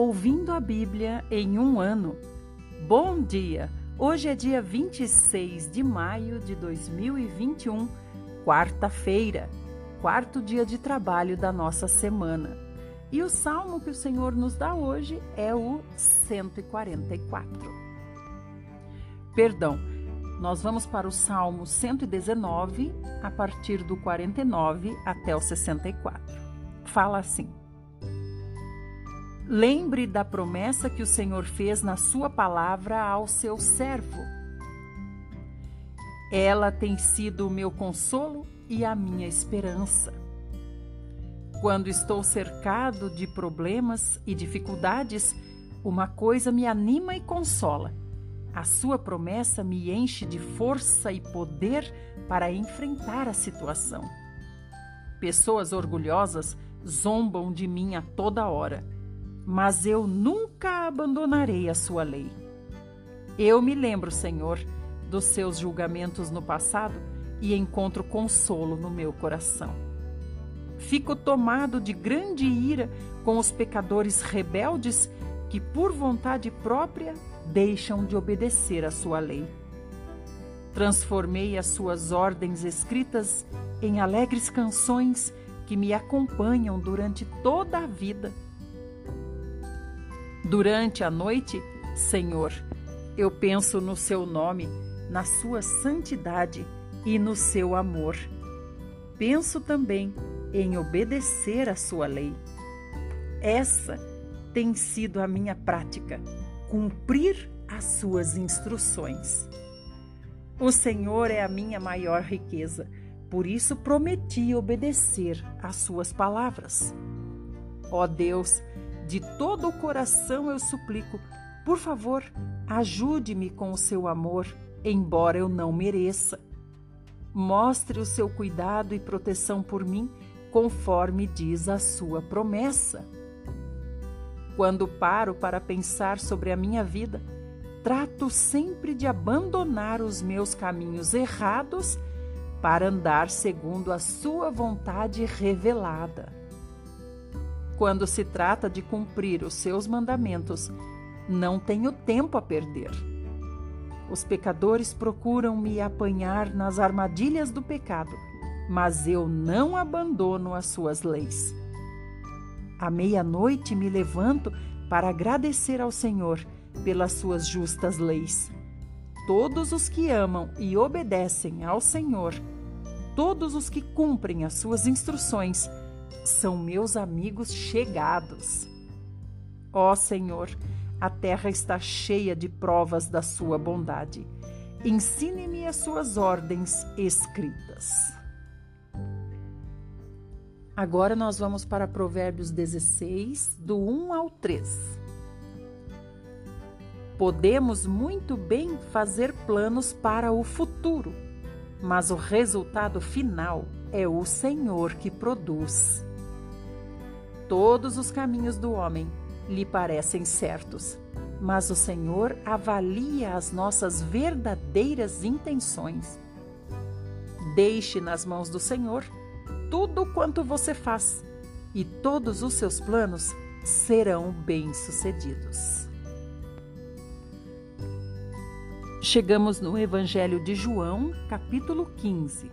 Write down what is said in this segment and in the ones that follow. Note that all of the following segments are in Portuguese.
Ouvindo a Bíblia em um ano. Bom dia! Hoje é dia 26 de maio de 2021, quarta-feira, quarto dia de trabalho da nossa semana. E o salmo que o Senhor nos dá hoje é o 144. Perdão, nós vamos para o salmo 119, a partir do 49 até o 64. Fala assim. Lembre da promessa que o Senhor fez na sua palavra ao seu servo. Ela tem sido o meu consolo e a minha esperança. Quando estou cercado de problemas e dificuldades, uma coisa me anima e consola. A sua promessa me enche de força e poder para enfrentar a situação. Pessoas orgulhosas zombam de mim a toda hora mas eu nunca abandonarei a sua lei. Eu me lembro, Senhor, dos seus julgamentos no passado e encontro consolo no meu coração. Fico tomado de grande ira com os pecadores rebeldes que, por vontade própria, deixam de obedecer à sua lei. Transformei as suas ordens escritas em alegres canções que me acompanham durante toda a vida Durante a noite, Senhor, eu penso no seu nome, na sua santidade e no seu amor. Penso também em obedecer a sua lei. Essa tem sido a minha prática, cumprir as suas instruções. O Senhor é a minha maior riqueza, por isso prometi obedecer às suas palavras. Ó Deus, de todo o coração eu suplico, por favor, ajude-me com o seu amor, embora eu não mereça. Mostre o seu cuidado e proteção por mim, conforme diz a sua promessa. Quando paro para pensar sobre a minha vida, trato sempre de abandonar os meus caminhos errados para andar segundo a sua vontade revelada. Quando se trata de cumprir os seus mandamentos, não tenho tempo a perder. Os pecadores procuram me apanhar nas armadilhas do pecado, mas eu não abandono as suas leis. À meia-noite me levanto para agradecer ao Senhor pelas suas justas leis. Todos os que amam e obedecem ao Senhor, todos os que cumprem as suas instruções, são meus amigos chegados. Ó Senhor, a terra está cheia de provas da sua bondade. Ensine-me as suas ordens escritas. Agora nós vamos para Provérbios 16, do 1 ao 3. Podemos muito bem fazer planos para o futuro, mas o resultado final é o Senhor que produz. Todos os caminhos do homem lhe parecem certos, mas o Senhor avalia as nossas verdadeiras intenções. Deixe nas mãos do Senhor tudo quanto você faz, e todos os seus planos serão bem-sucedidos. Chegamos no Evangelho de João, capítulo 15.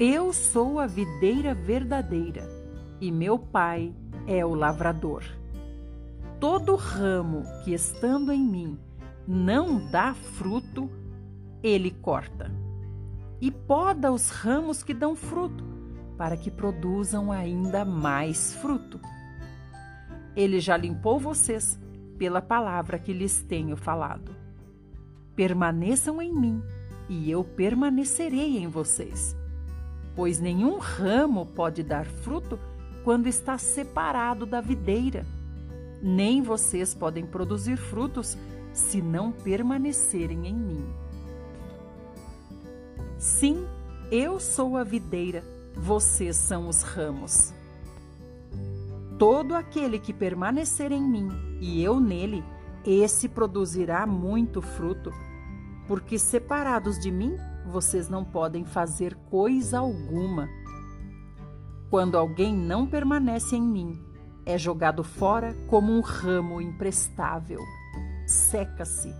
Eu sou a videira verdadeira e meu Pai é o lavrador. Todo ramo que estando em mim não dá fruto, ele corta. E poda os ramos que dão fruto, para que produzam ainda mais fruto. Ele já limpou vocês pela palavra que lhes tenho falado. Permaneçam em mim, e eu permanecerei em vocês. Pois nenhum ramo pode dar fruto quando está separado da videira. Nem vocês podem produzir frutos se não permanecerem em mim. Sim, eu sou a videira, vocês são os ramos. Todo aquele que permanecer em mim e eu nele, esse produzirá muito fruto, porque separados de mim, vocês não podem fazer coisa alguma. Quando alguém não permanece em mim, é jogado fora como um ramo imprestável, seca-se,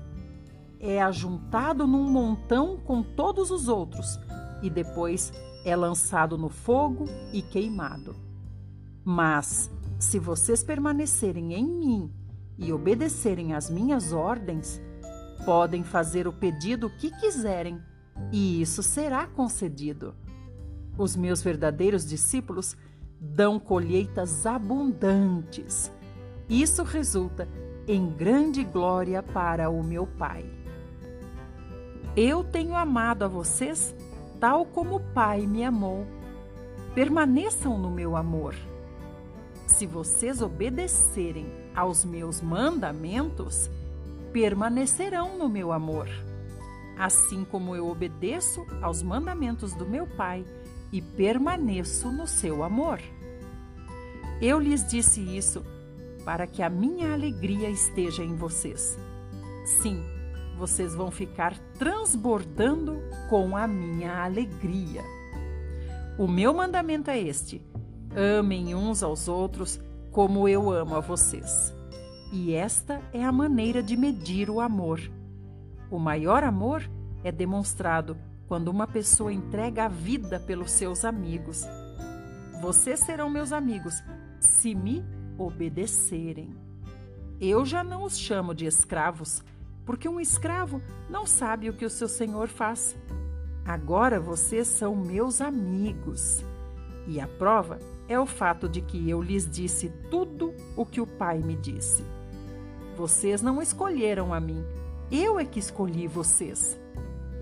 é ajuntado num montão com todos os outros e depois é lançado no fogo e queimado. Mas, se vocês permanecerem em mim e obedecerem às minhas ordens, podem fazer o pedido que quiserem e isso será concedido. Os meus verdadeiros discípulos dão colheitas abundantes. Isso resulta em grande glória para o meu Pai. Eu tenho amado a vocês tal como o Pai me amou. Permaneçam no meu amor. Se vocês obedecerem aos meus mandamentos, permanecerão no meu amor. Assim como eu obedeço aos mandamentos do meu Pai e permaneço no seu amor. Eu lhes disse isso para que a minha alegria esteja em vocês. Sim, vocês vão ficar transbordando com a minha alegria. O meu mandamento é este: amem uns aos outros como eu amo a vocês. E esta é a maneira de medir o amor. O maior amor é demonstrado quando uma pessoa entrega a vida pelos seus amigos. Vocês serão meus amigos se me obedecerem. Eu já não os chamo de escravos, porque um escravo não sabe o que o seu senhor faz. Agora vocês são meus amigos. E a prova é o fato de que eu lhes disse tudo o que o Pai me disse. Vocês não escolheram a mim, eu é que escolhi vocês.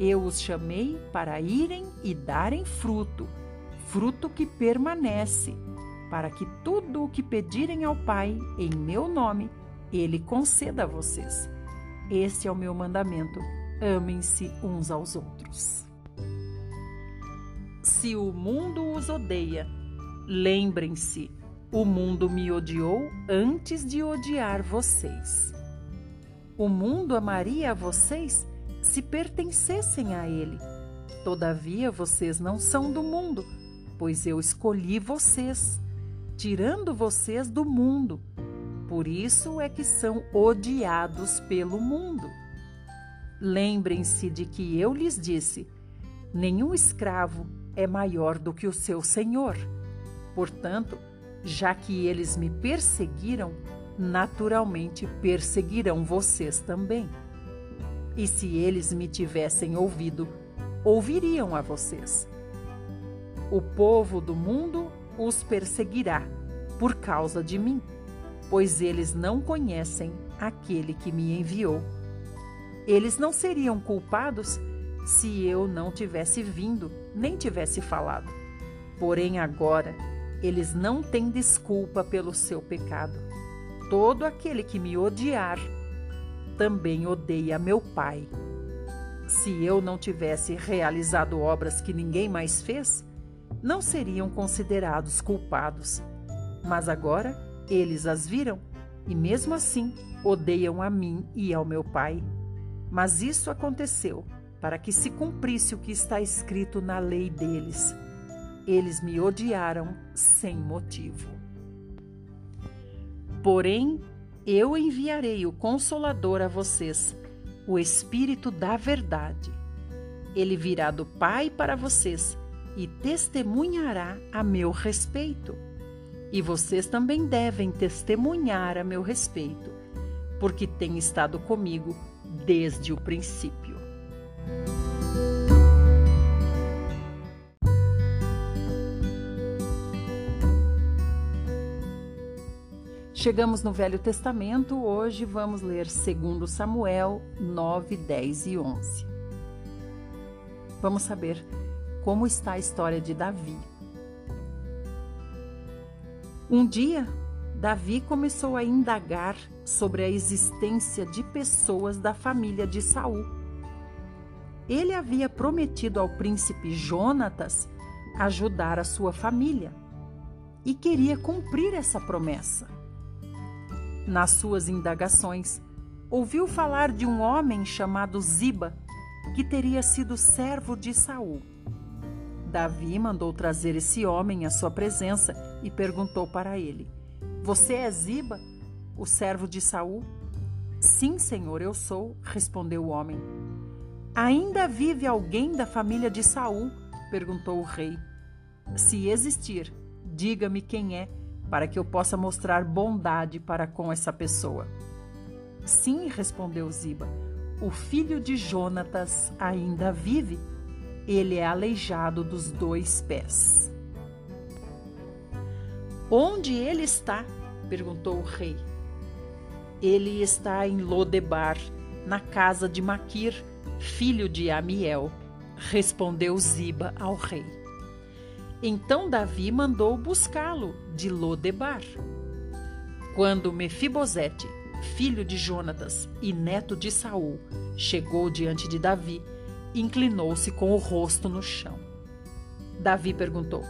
Eu os chamei para irem e darem fruto, fruto que permanece, para que tudo o que pedirem ao Pai em meu nome, Ele conceda a vocês. Este é o meu mandamento: amem-se uns aos outros. Se o mundo os odeia, lembrem-se, o mundo me odiou antes de odiar vocês. O mundo amaria vocês se pertencessem a ele. Todavia, vocês não são do mundo, pois eu escolhi vocês, tirando vocês do mundo por isso é que são odiados pelo mundo. Lembrem-se de que eu lhes disse: nenhum escravo é maior do que o seu senhor. Portanto, já que eles me perseguiram, naturalmente perseguirão vocês também. E se eles me tivessem ouvido, ouviriam a vocês. O povo do mundo os perseguirá por causa de mim pois eles não conhecem aquele que me enviou. Eles não seriam culpados se eu não tivesse vindo, nem tivesse falado. Porém, agora, eles não têm desculpa pelo seu pecado. Todo aquele que me odiar também odeia meu Pai. Se eu não tivesse realizado obras que ninguém mais fez, não seriam considerados culpados. Mas agora eles as viram e, mesmo assim, odeiam a mim e ao meu Pai. Mas isso aconteceu para que se cumprisse o que está escrito na lei deles. Eles me odiaram sem motivo. Porém, eu enviarei o Consolador a vocês, o Espírito da Verdade. Ele virá do Pai para vocês e testemunhará a meu respeito. E vocês também devem testemunhar a meu respeito, porque tem estado comigo desde o princípio. Chegamos no Velho Testamento, hoje vamos ler 2 Samuel 9, 10 e 11. Vamos saber como está a história de Davi. Um dia, Davi começou a indagar sobre a existência de pessoas da família de Saul. Ele havia prometido ao príncipe Jonatas ajudar a sua família e queria cumprir essa promessa. Nas suas indagações, ouviu falar de um homem chamado Ziba, que teria sido servo de Saul. Davi mandou trazer esse homem à sua presença e perguntou para ele: Você é Ziba, o servo de Saul? Sim, senhor, eu sou, respondeu o homem. Ainda vive alguém da família de Saul? perguntou o rei. Se existir, diga-me quem é, para que eu possa mostrar bondade para com essa pessoa. Sim, respondeu Ziba. O filho de Jonatas ainda vive. Ele é aleijado dos dois pés. Onde ele está? perguntou o rei. Ele está em Lodebar, na casa de Maquir, filho de Amiel, respondeu Ziba ao rei. Então Davi mandou buscá-lo de Lodebar. Quando Mefibosete, filho de Jonatas e neto de Saul, chegou diante de Davi, inclinou-se com o rosto no chão. Davi perguntou: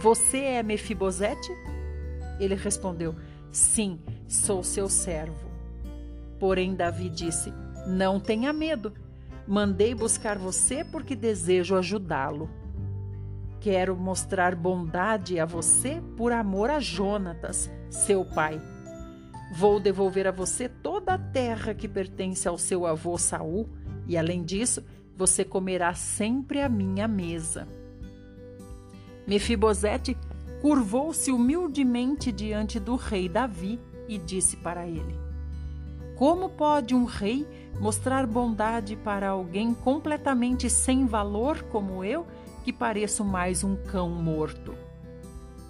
Você é Mefibosete? Ele respondeu: Sim, sou seu servo. Porém, Davi disse: Não tenha medo. Mandei buscar você porque desejo ajudá-lo. Quero mostrar bondade a você por amor a Jonatas, seu pai. Vou devolver a você toda a terra que pertence ao seu avô Saul, e além disso, você comerá sempre à minha mesa. Mefibosete curvou-se humildemente diante do rei Davi e disse para ele: Como pode um rei mostrar bondade para alguém completamente sem valor como eu, que pareço mais um cão morto?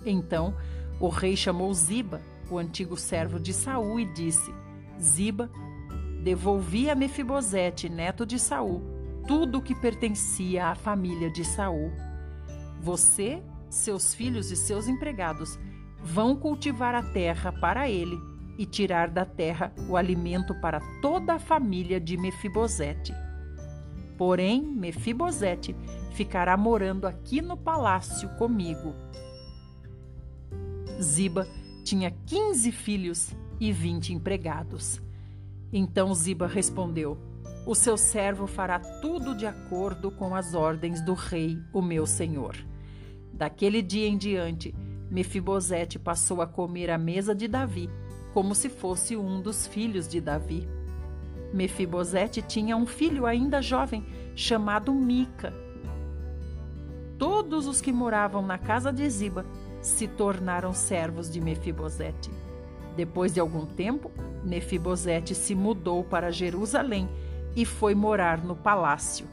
Então o rei chamou Ziba, o antigo servo de Saul, e disse: Ziba, devolvi a Mefibosete, neto de Saul, tudo o que pertencia à família de Saul. Você, seus filhos e seus empregados vão cultivar a terra para ele e tirar da terra o alimento para toda a família de Mefibosete. Porém, Mefibosete ficará morando aqui no palácio comigo. Ziba tinha quinze filhos e vinte empregados. Então Ziba respondeu: O seu servo fará tudo de acordo com as ordens do rei, o meu senhor. Daquele dia em diante, Mefibosete passou a comer à mesa de Davi como se fosse um dos filhos de Davi. Mefibosete tinha um filho ainda jovem, chamado Mica. Todos os que moravam na casa de Ziba se tornaram servos de Mefibosete. Depois de algum tempo, Mefibosete se mudou para Jerusalém e foi morar no palácio.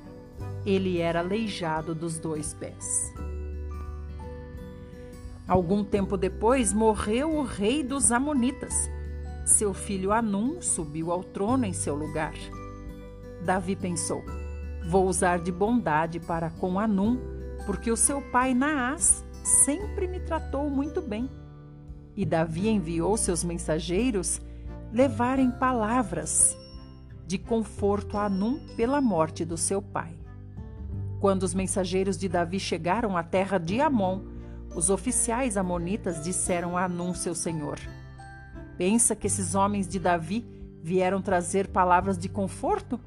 Ele era aleijado dos dois pés. Algum tempo depois morreu o rei dos Amonitas. Seu filho Anum subiu ao trono em seu lugar. Davi pensou: Vou usar de bondade para com Anum, porque o seu pai Naás sempre me tratou muito bem. E Davi enviou seus mensageiros levarem palavras de conforto a Anum pela morte do seu pai. Quando os mensageiros de Davi chegaram à terra de Amon, os oficiais amonitas disseram a Anum, seu senhor: Pensa que esses homens de Davi vieram trazer palavras de conforto?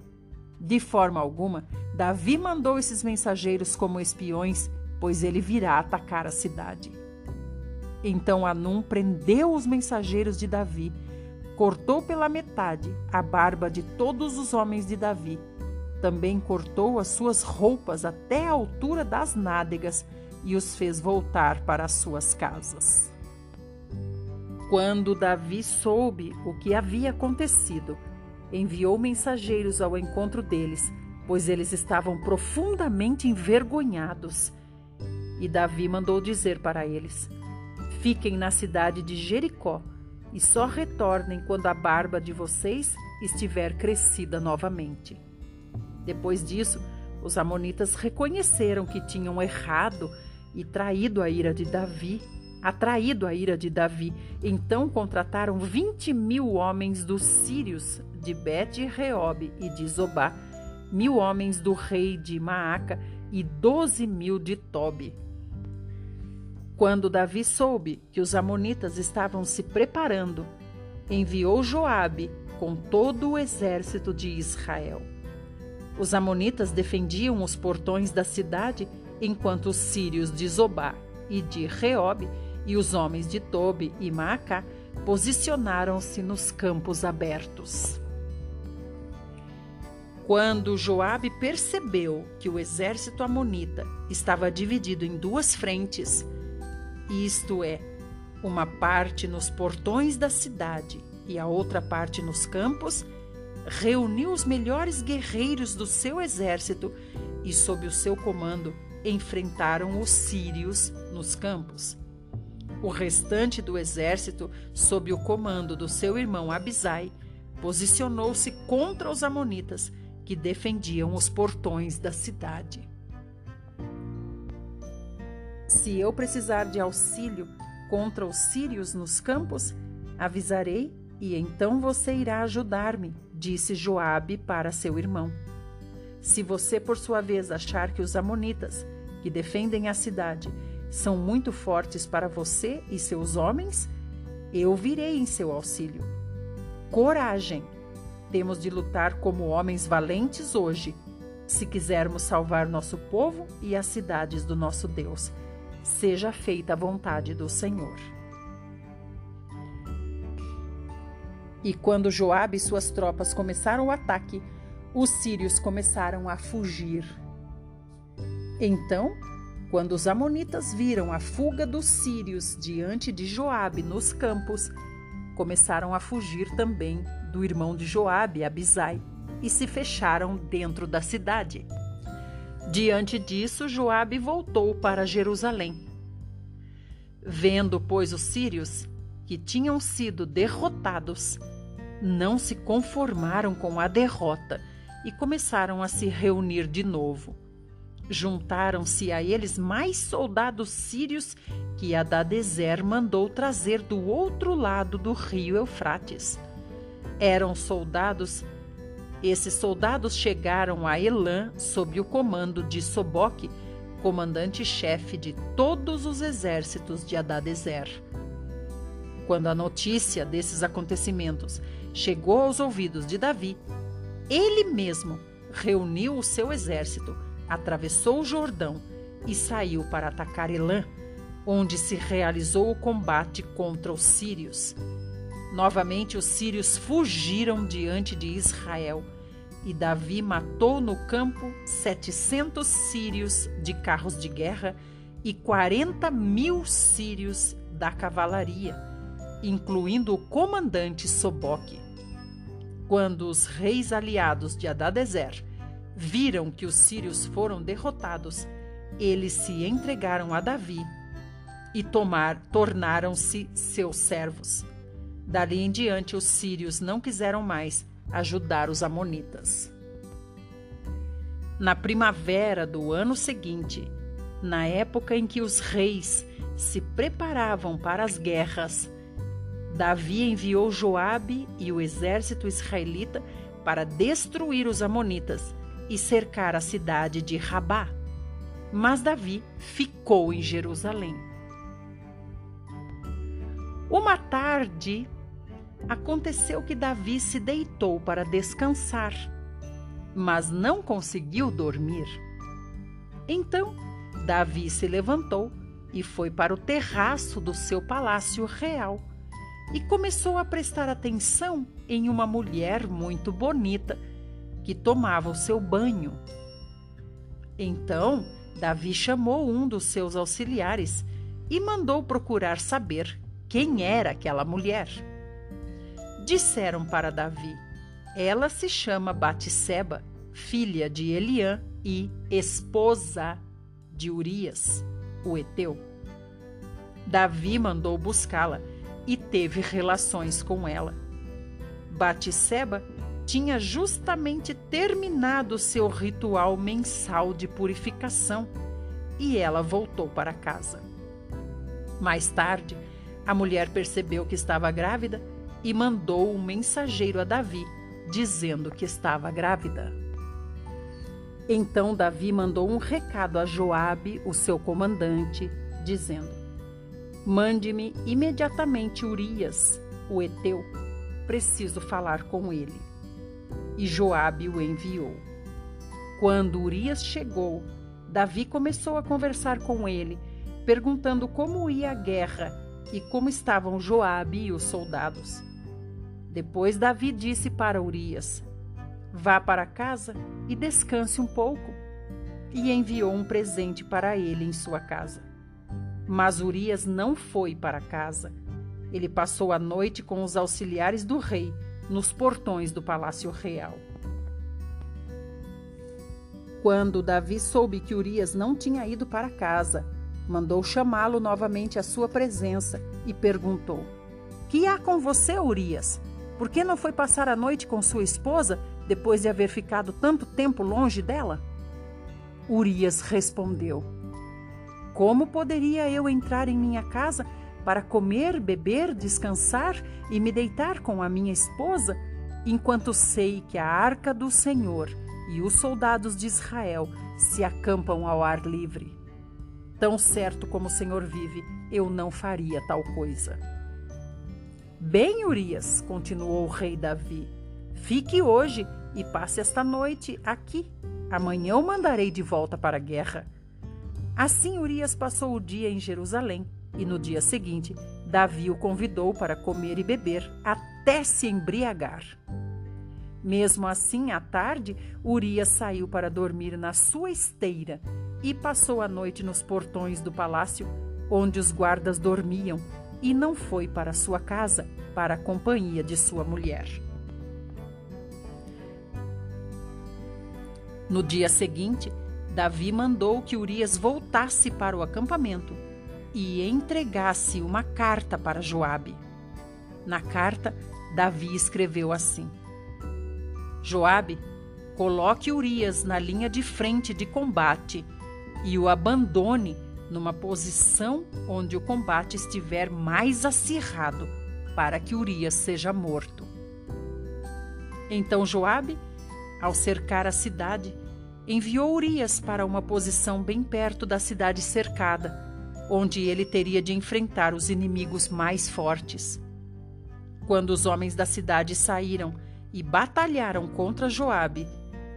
De forma alguma, Davi mandou esses mensageiros como espiões, pois ele virá atacar a cidade. Então Anum prendeu os mensageiros de Davi, cortou pela metade a barba de todos os homens de Davi. Também cortou as suas roupas até a altura das nádegas e os fez voltar para as suas casas. Quando Davi soube o que havia acontecido, enviou mensageiros ao encontro deles, pois eles estavam profundamente envergonhados. E Davi mandou dizer para eles: Fiquem na cidade de Jericó e só retornem quando a barba de vocês estiver crescida novamente. Depois disso, os Amonitas reconheceram que tinham errado e traído a ira de Davi, atraído a ira de Davi. Então contrataram vinte mil homens dos sírios de Bet-Reob e de Zobá, mil homens do rei de Maaca e doze mil de Tobi. Quando Davi soube que os amonitas estavam se preparando, enviou Joabe com todo o exército de Israel. Os amonitas defendiam os portões da cidade enquanto os sírios de Zobá e de Reob e os homens de Tobi e Maacá posicionaram-se nos campos abertos. Quando Joabe percebeu que o exército amonita estava dividido em duas frentes, isto é, uma parte nos portões da cidade e a outra parte nos campos, reuniu os melhores guerreiros do seu exército e, sob o seu comando, enfrentaram os sírios nos campos. O restante do exército, sob o comando do seu irmão Abisai, posicionou-se contra os amonitas que defendiam os portões da cidade. Se eu precisar de auxílio contra os sírios nos campos, avisarei e então você irá ajudar-me, disse Joabe para seu irmão. Se você, por sua vez, achar que os amonitas, que defendem a cidade, são muito fortes para você e seus homens, eu virei em seu auxílio. Coragem! Temos de lutar como homens valentes hoje, se quisermos salvar nosso povo e as cidades do nosso Deus. Seja feita a vontade do Senhor. E quando Joabe e suas tropas começaram o ataque, os sírios começaram a fugir. Então, quando os amonitas viram a fuga dos sírios diante de Joabe nos campos, começaram a fugir também do irmão de Joabe, Abisai, e se fecharam dentro da cidade. Diante disso, Joabe voltou para Jerusalém. Vendo, pois, os sírios que tinham sido derrotados, não se conformaram com a derrota e começaram a se reunir de novo. Juntaram-se a eles mais soldados sírios que Adadezer mandou trazer do outro lado do rio Eufrates eram soldados. Esses soldados chegaram a Elã sob o comando de Soboque, comandante-chefe de todos os exércitos de Adadezer. Quando a notícia desses acontecimentos chegou aos ouvidos de Davi, ele mesmo reuniu o seu exército, atravessou o Jordão e saiu para atacar Elã, onde se realizou o combate contra os sírios. Novamente os sírios fugiram diante de Israel, e Davi matou no campo setecentos sírios de carros de guerra e quarenta mil sírios da cavalaria, incluindo o comandante Soboque. Quando os reis aliados de Adadezer viram que os sírios foram derrotados, eles se entregaram a Davi e tornaram-se seus servos. Dali em diante, os sírios não quiseram mais ajudar os amonitas. Na primavera do ano seguinte, na época em que os reis se preparavam para as guerras, Davi enviou Joabe e o exército israelita para destruir os amonitas e cercar a cidade de Rabá. Mas Davi ficou em Jerusalém. Uma tarde, aconteceu que Davi se deitou para descansar, mas não conseguiu dormir. Então, Davi se levantou e foi para o terraço do seu palácio real e começou a prestar atenção em uma mulher muito bonita que tomava o seu banho. Então, Davi chamou um dos seus auxiliares e mandou procurar saber quem era aquela mulher. Disseram para Davi: Ela se chama Batisseba, filha de Eliã e esposa de Urias, o heteu. Davi mandou buscá-la e teve relações com ela. Batisseba tinha justamente terminado seu ritual mensal de purificação e ela voltou para casa. Mais tarde, a mulher percebeu que estava grávida e mandou um mensageiro a Davi, dizendo que estava grávida. Então Davi mandou um recado a Joabe, o seu comandante, dizendo: Mande-me imediatamente Urias, o heteu. Preciso falar com ele. E Joabe o enviou. Quando Urias chegou, Davi começou a conversar com ele, perguntando como ia a guerra e como estavam Joabe e os soldados. Depois Davi disse para Urias: Vá para casa e descanse um pouco. E enviou um presente para ele em sua casa. Mas Urias não foi para casa. Ele passou a noite com os auxiliares do rei nos portões do palácio real. Quando Davi soube que Urias não tinha ido para casa, mandou chamá-lo novamente à sua presença e perguntou: Que há com você, Urias? Por que não foi passar a noite com sua esposa depois de haver ficado tanto tempo longe dela? Urias respondeu: Como poderia eu entrar em minha casa para comer, beber, descansar e me deitar com a minha esposa, enquanto sei que a arca do Senhor e os soldados de Israel se acampam ao ar livre? Tão certo como o Senhor vive, eu não faria tal coisa. Bem, Urias, continuou o rei Davi, fique hoje e passe esta noite aqui. Amanhã o mandarei de volta para a guerra. Assim Urias passou o dia em Jerusalém e no dia seguinte Davi o convidou para comer e beber até se embriagar. Mesmo assim, à tarde, Urias saiu para dormir na sua esteira e passou a noite nos portões do palácio, onde os guardas dormiam, e não foi para sua casa, para a companhia de sua mulher. No dia seguinte, Davi mandou que Urias voltasse para o acampamento e entregasse uma carta para Joabe. Na carta, Davi escreveu assim: Joabe, coloque Urias na linha de frente de combate e o abandone numa posição onde o combate estiver mais acirrado, para que Urias seja morto. Então Joabe, ao cercar a cidade, enviou Urias para uma posição bem perto da cidade cercada, onde ele teria de enfrentar os inimigos mais fortes. Quando os homens da cidade saíram e batalharam contra Joabe,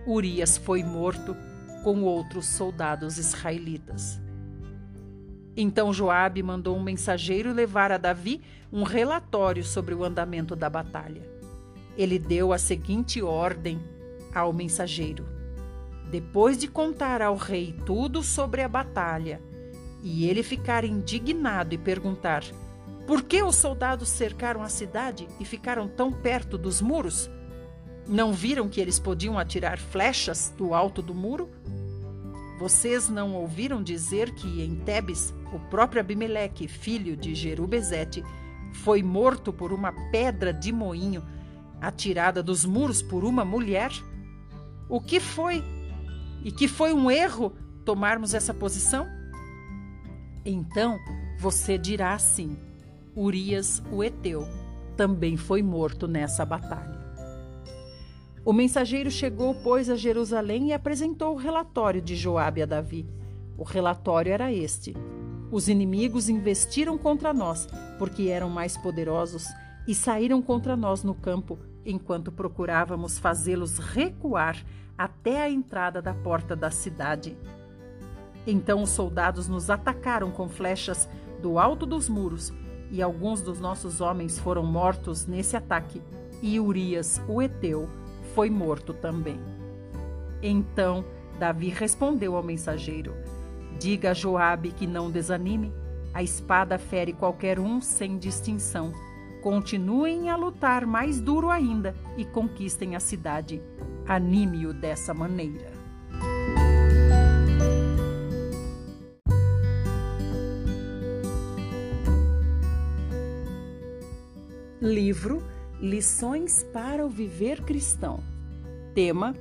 Urias foi morto com outros soldados israelitas. Então Joabe mandou um mensageiro levar a Davi um relatório sobre o andamento da batalha. Ele deu a seguinte ordem ao mensageiro: Depois de contar ao rei tudo sobre a batalha, e ele ficar indignado e perguntar: Por que os soldados cercaram a cidade e ficaram tão perto dos muros? Não viram que eles podiam atirar flechas do alto do muro? Vocês não ouviram dizer que em Tebes o próprio Abimeleque, filho de Jerubezete, foi morto por uma pedra de moinho atirada dos muros por uma mulher? O que foi? E que foi um erro tomarmos essa posição? Então você dirá assim: Urias, o Eteu, também foi morto nessa batalha. O mensageiro chegou, pois, a Jerusalém e apresentou o relatório de Joabe a Davi. O relatório era este: Os inimigos investiram contra nós, porque eram mais poderosos, e saíram contra nós no campo, enquanto procurávamos fazê-los recuar até a entrada da porta da cidade. Então os soldados nos atacaram com flechas do alto dos muros, e alguns dos nossos homens foram mortos nesse ataque, e Urias, o Eteu, foi morto também. Então Davi respondeu ao mensageiro: Diga a Joabe que não desanime. A espada fere qualquer um sem distinção. Continuem a lutar mais duro ainda e conquistem a cidade. Anime-o dessa maneira. Livro Lições para o Viver Cristão. Tema: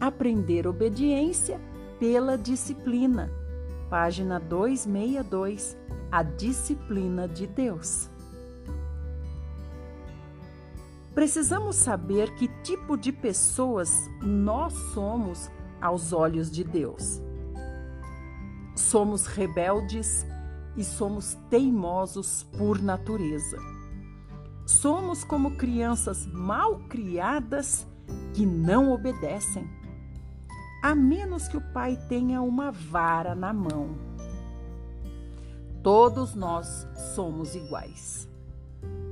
Aprender obediência pela disciplina. Página 262. A disciplina de Deus. Precisamos saber que tipo de pessoas nós somos aos olhos de Deus. Somos rebeldes e somos teimosos por natureza. Somos como crianças mal criadas que não obedecem, a menos que o pai tenha uma vara na mão. Todos nós somos iguais.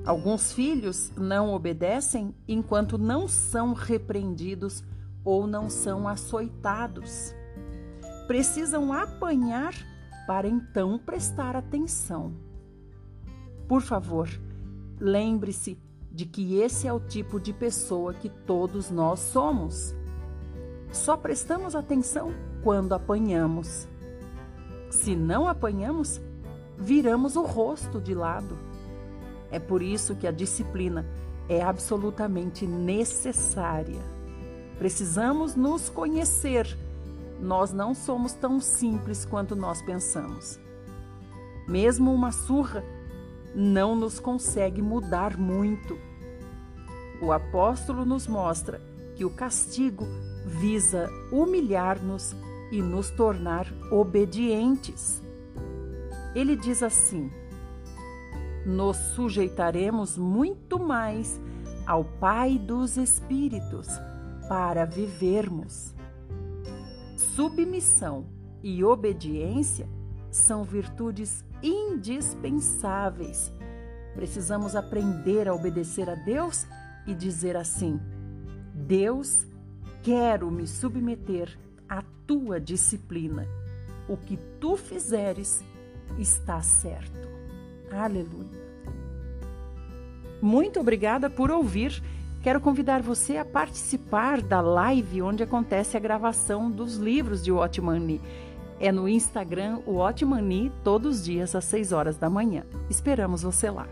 Alguns filhos não obedecem enquanto não são repreendidos ou não são açoitados. Precisam apanhar para então prestar atenção. Por favor, lembre-se de que esse é o tipo de pessoa que todos nós somos. Só prestamos atenção quando apanhamos. Se não apanhamos, viramos o rosto de lado. É por isso que a disciplina é absolutamente necessária. Precisamos nos conhecer. Nós não somos tão simples quanto nós pensamos. Mesmo uma surra não nos consegue mudar muito. O apóstolo nos mostra que o castigo visa humilhar-nos e nos tornar obedientes. Ele diz assim: Nos sujeitaremos muito mais ao Pai dos Espíritos para vivermos. Submissão e obediência são virtudes indispensáveis. Precisamos aprender a obedecer a Deus e dizer assim: Deus, quero me submeter à tua disciplina. O que tu fizeres está certo. Aleluia. Muito obrigada por ouvir. Quero convidar você a participar da live onde acontece a gravação dos livros de Watchman É no Instagram, o Watchmani, todos os dias às 6 horas da manhã. Esperamos você lá.